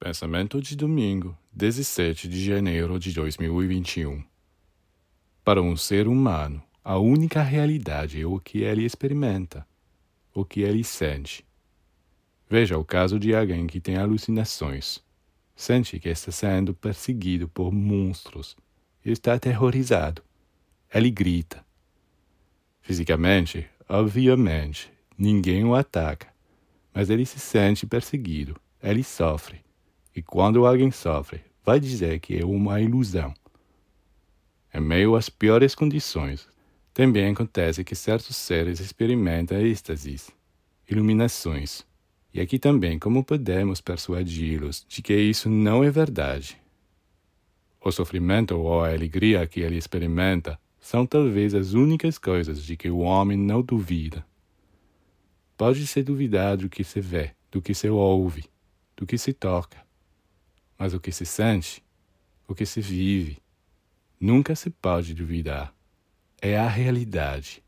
Pensamento de domingo, 17 de janeiro de 2021. Para um ser humano, a única realidade é o que ele experimenta, o que ele sente. Veja o caso de alguém que tem alucinações. Sente que está sendo perseguido por monstros e está aterrorizado. Ele grita. Fisicamente, obviamente, ninguém o ataca, mas ele se sente perseguido, ele sofre e quando alguém sofre, vai dizer que é uma ilusão. Em meio às piores condições, também acontece que certos seres experimentam êxtases, iluminações. E aqui também como podemos persuadi-los de que isso não é verdade. O sofrimento ou a alegria que ele experimenta são talvez as únicas coisas de que o homem não duvida. Pode se duvidar do que se vê, do que se ouve, do que se toca, mas o que se sente, o que se vive, nunca se pode duvidar. É a realidade.